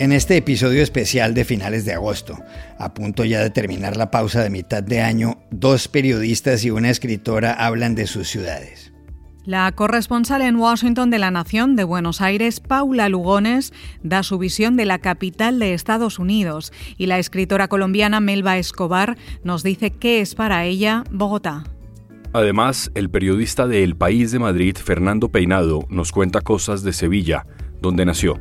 En este episodio especial de finales de agosto, a punto ya de terminar la pausa de mitad de año, dos periodistas y una escritora hablan de sus ciudades. La corresponsal en Washington de la Nación de Buenos Aires, Paula Lugones, da su visión de la capital de Estados Unidos y la escritora colombiana Melba Escobar nos dice qué es para ella Bogotá. Además, el periodista de El País de Madrid, Fernando Peinado, nos cuenta cosas de Sevilla, donde nació.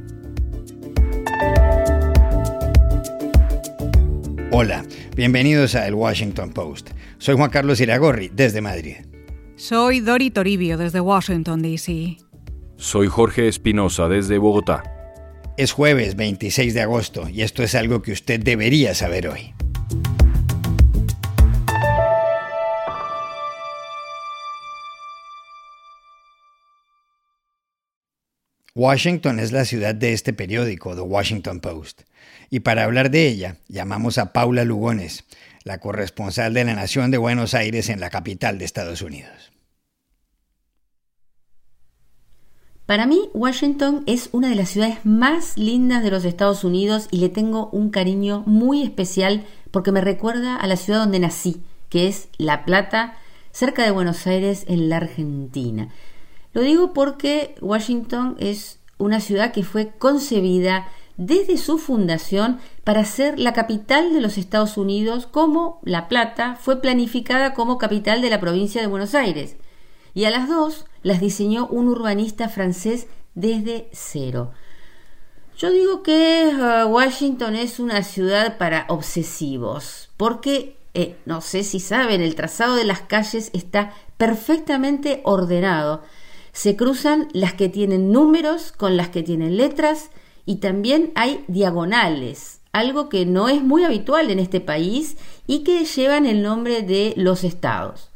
Hola, bienvenidos a El Washington Post. Soy Juan Carlos Iragorri, desde Madrid. Soy Dori Toribio, desde Washington, D.C. Soy Jorge Espinosa, desde Bogotá. Es jueves 26 de agosto y esto es algo que usted debería saber hoy. Washington es la ciudad de este periódico, The Washington Post. Y para hablar de ella, llamamos a Paula Lugones, la corresponsal de la Nación de Buenos Aires en la capital de Estados Unidos. Para mí, Washington es una de las ciudades más lindas de los Estados Unidos y le tengo un cariño muy especial porque me recuerda a la ciudad donde nací, que es La Plata, cerca de Buenos Aires, en la Argentina. Lo digo porque Washington es una ciudad que fue concebida desde su fundación para ser la capital de los Estados Unidos, como La Plata fue planificada como capital de la provincia de Buenos Aires. Y a las dos las diseñó un urbanista francés desde cero. Yo digo que uh, Washington es una ciudad para obsesivos, porque, eh, no sé si saben, el trazado de las calles está perfectamente ordenado. Se cruzan las que tienen números con las que tienen letras, y también hay diagonales, algo que no es muy habitual en este país y que llevan el nombre de los estados.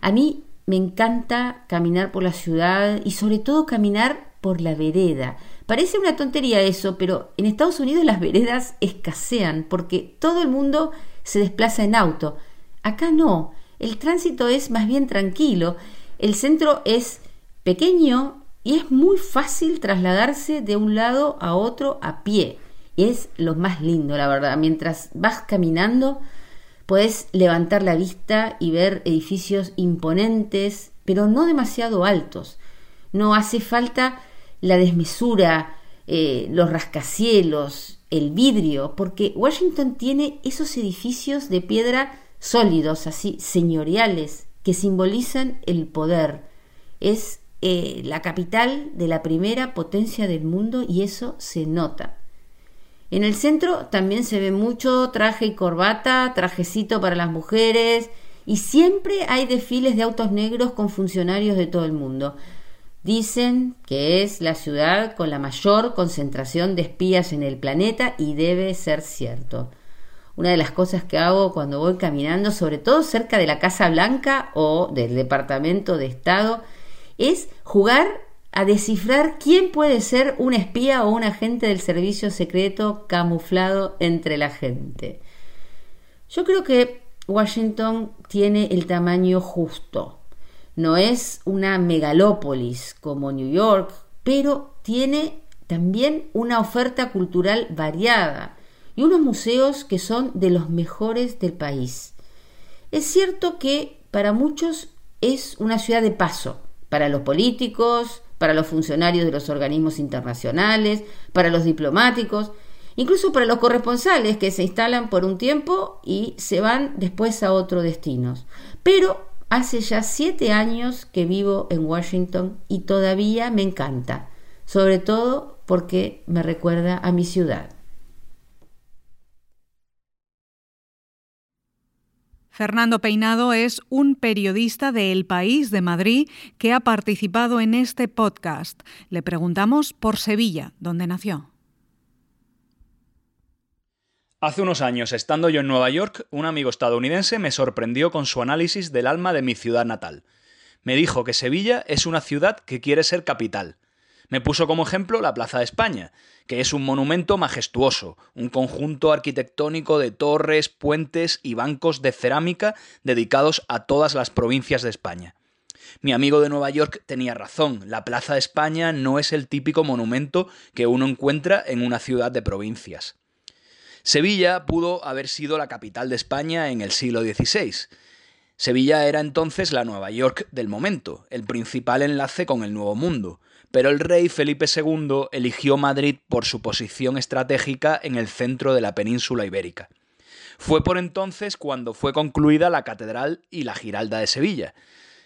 A mí me encanta caminar por la ciudad y sobre todo caminar por la vereda. Parece una tontería eso, pero en Estados Unidos las veredas escasean porque todo el mundo se desplaza en auto. Acá no, el tránsito es más bien tranquilo, el centro es pequeño y es muy fácil trasladarse de un lado a otro a pie. Es lo más lindo, la verdad. Mientras vas caminando, puedes levantar la vista y ver edificios imponentes, pero no demasiado altos. No hace falta la desmesura, eh, los rascacielos, el vidrio, porque Washington tiene esos edificios de piedra sólidos, así señoriales, que simbolizan el poder. Es eh, la capital de la primera potencia del mundo y eso se nota. En el centro también se ve mucho traje y corbata, trajecito para las mujeres y siempre hay desfiles de autos negros con funcionarios de todo el mundo. Dicen que es la ciudad con la mayor concentración de espías en el planeta y debe ser cierto. Una de las cosas que hago cuando voy caminando, sobre todo cerca de la Casa Blanca o del Departamento de Estado, es jugar a descifrar quién puede ser un espía o un agente del servicio secreto camuflado entre la gente. Yo creo que Washington tiene el tamaño justo. No es una megalópolis como New York, pero tiene también una oferta cultural variada y unos museos que son de los mejores del país. Es cierto que para muchos es una ciudad de paso, para los políticos, para los funcionarios de los organismos internacionales, para los diplomáticos, incluso para los corresponsales que se instalan por un tiempo y se van después a otro destino. Pero hace ya siete años que vivo en Washington y todavía me encanta, sobre todo porque me recuerda a mi ciudad. Fernando Peinado es un periodista de El País de Madrid que ha participado en este podcast. Le preguntamos por Sevilla, donde nació. Hace unos años, estando yo en Nueva York, un amigo estadounidense me sorprendió con su análisis del alma de mi ciudad natal. Me dijo que Sevilla es una ciudad que quiere ser capital. Me puso como ejemplo la Plaza de España, que es un monumento majestuoso, un conjunto arquitectónico de torres, puentes y bancos de cerámica dedicados a todas las provincias de España. Mi amigo de Nueva York tenía razón, la Plaza de España no es el típico monumento que uno encuentra en una ciudad de provincias. Sevilla pudo haber sido la capital de España en el siglo XVI. Sevilla era entonces la Nueva York del momento, el principal enlace con el Nuevo Mundo, pero el rey Felipe II eligió Madrid por su posición estratégica en el centro de la península ibérica. Fue por entonces cuando fue concluida la Catedral y la Giralda de Sevilla.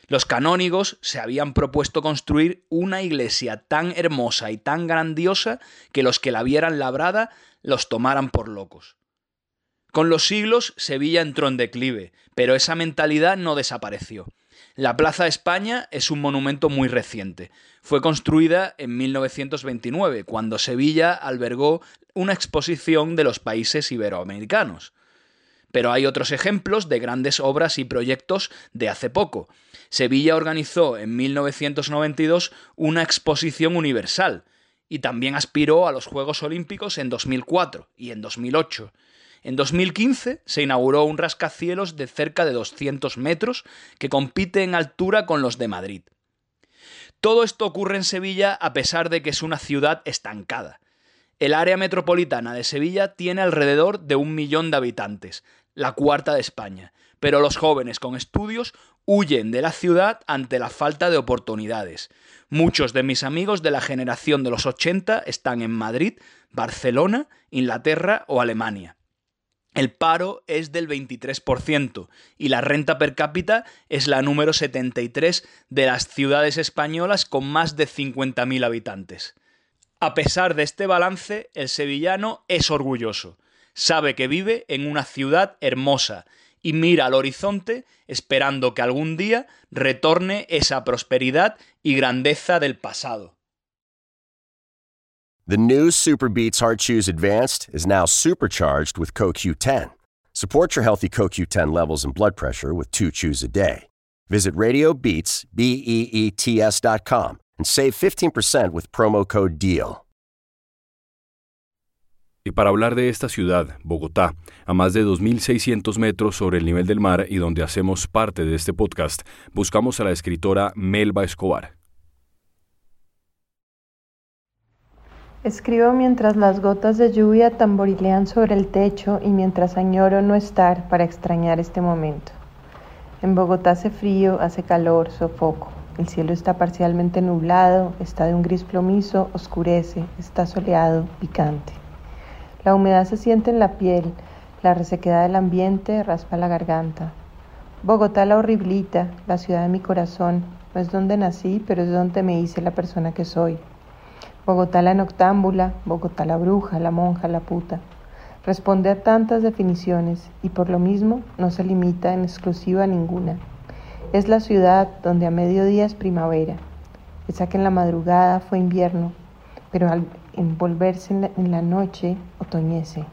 Los canónigos se habían propuesto construir una iglesia tan hermosa y tan grandiosa que los que la vieran labrada los tomaran por locos. Con los siglos Sevilla entró en declive, pero esa mentalidad no desapareció. La Plaza España es un monumento muy reciente. Fue construida en 1929, cuando Sevilla albergó una exposición de los países iberoamericanos. Pero hay otros ejemplos de grandes obras y proyectos de hace poco. Sevilla organizó en 1992 una exposición universal, y también aspiró a los Juegos Olímpicos en 2004 y en 2008. En 2015 se inauguró un rascacielos de cerca de 200 metros que compite en altura con los de Madrid. Todo esto ocurre en Sevilla a pesar de que es una ciudad estancada. El área metropolitana de Sevilla tiene alrededor de un millón de habitantes, la cuarta de España, pero los jóvenes con estudios huyen de la ciudad ante la falta de oportunidades. Muchos de mis amigos de la generación de los 80 están en Madrid, Barcelona, Inglaterra o Alemania. El paro es del 23% y la renta per cápita es la número 73 de las ciudades españolas con más de 50.000 habitantes. A pesar de este balance, el sevillano es orgulloso. Sabe que vive en una ciudad hermosa y mira al horizonte esperando que algún día retorne esa prosperidad y grandeza del pasado. The new Super Beats Heart Chews Advanced is now supercharged with CoQ10. Support your healthy CoQ10 levels and blood pressure with two chews a day. Visit RadioBeats, B-E-E-T-S dot com and save 15% with promo code DEAL. Y para hablar de esta ciudad, Bogotá, a más de 2.600 metros sobre el nivel del mar y donde hacemos parte de este podcast, buscamos a la escritora Melba Escobar. Escribo mientras las gotas de lluvia tamborilean sobre el techo y mientras añoro no estar para extrañar este momento. En Bogotá hace frío, hace calor, sofoco. El cielo está parcialmente nublado, está de un gris plomizo, oscurece, está soleado, picante. La humedad se siente en la piel, la resequedad del ambiente raspa la garganta. Bogotá la horriblita, la ciudad de mi corazón, no es donde nací, pero es donde me hice la persona que soy. Bogotá la noctámbula, Bogotá la bruja, la monja, la puta. Responde a tantas definiciones y por lo mismo no se limita en exclusiva a ninguna. Es la ciudad donde a mediodía es primavera, esa que en la madrugada fue invierno, pero al envolverse en la, noche otoñece.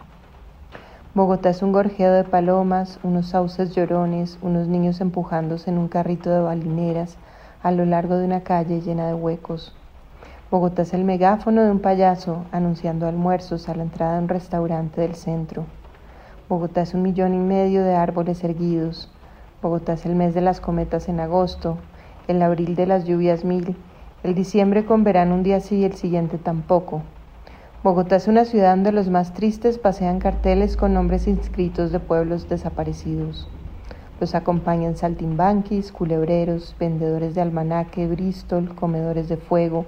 Bogotá es un gorjeo de palomas, unos sauces llorones, unos niños empujándose en un carrito de balineras a lo largo de una calle llena de huecos. Bogotá es el megáfono de un payaso anunciando almuerzos a la entrada de un restaurante del centro. Bogotá es un millón y medio de árboles erguidos. Bogotá es el mes de las cometas en agosto, el abril de las lluvias mil el diciembre con verano un día sí y el siguiente tampoco. Bogotá es una ciudad donde los más tristes pasean carteles con nombres inscritos de pueblos desaparecidos. Los acompañan saltimbanquis, culebreros, vendedores de almanaque, bristol, comedores de fuego,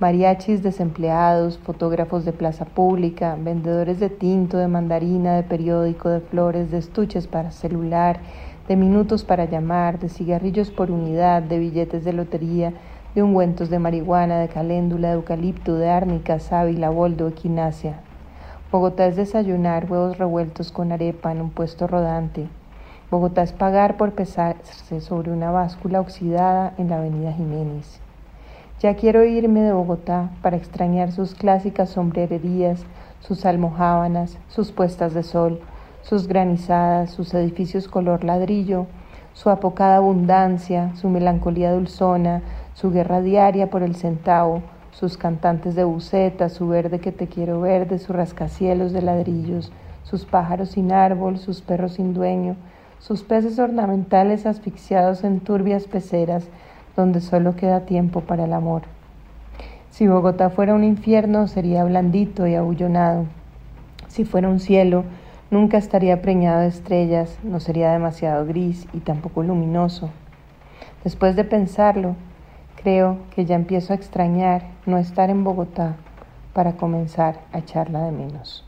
mariachis desempleados, fotógrafos de plaza pública, vendedores de tinto, de mandarina, de periódico, de flores, de estuches para celular, de minutos para llamar, de cigarrillos por unidad, de billetes de lotería, de ungüentos de marihuana, de caléndula, de eucalipto, de árnica, sábila, boldo, equinacia. Bogotá es desayunar huevos revueltos con arepa en un puesto rodante. Bogotá es pagar por pesarse sobre una báscula oxidada en la avenida Jiménez. Ya quiero irme de Bogotá para extrañar sus clásicas sombrererías, sus almohábanas, sus puestas de sol, sus granizadas, sus edificios color ladrillo, su apocada abundancia, su melancolía dulzona, su guerra diaria por el centavo, sus cantantes de buceta, su verde que te quiero verde, sus rascacielos de ladrillos, sus pájaros sin árbol, sus perros sin dueño, sus peces ornamentales asfixiados en turbias peceras, donde solo queda tiempo para el amor. Si Bogotá fuera un infierno, sería blandito y abullonado. Si fuera un cielo, nunca estaría preñado de estrellas, no sería demasiado gris y tampoco luminoso. Después de pensarlo, creo que ya empiezo a extrañar no estar en Bogotá para comenzar a echarla de menos.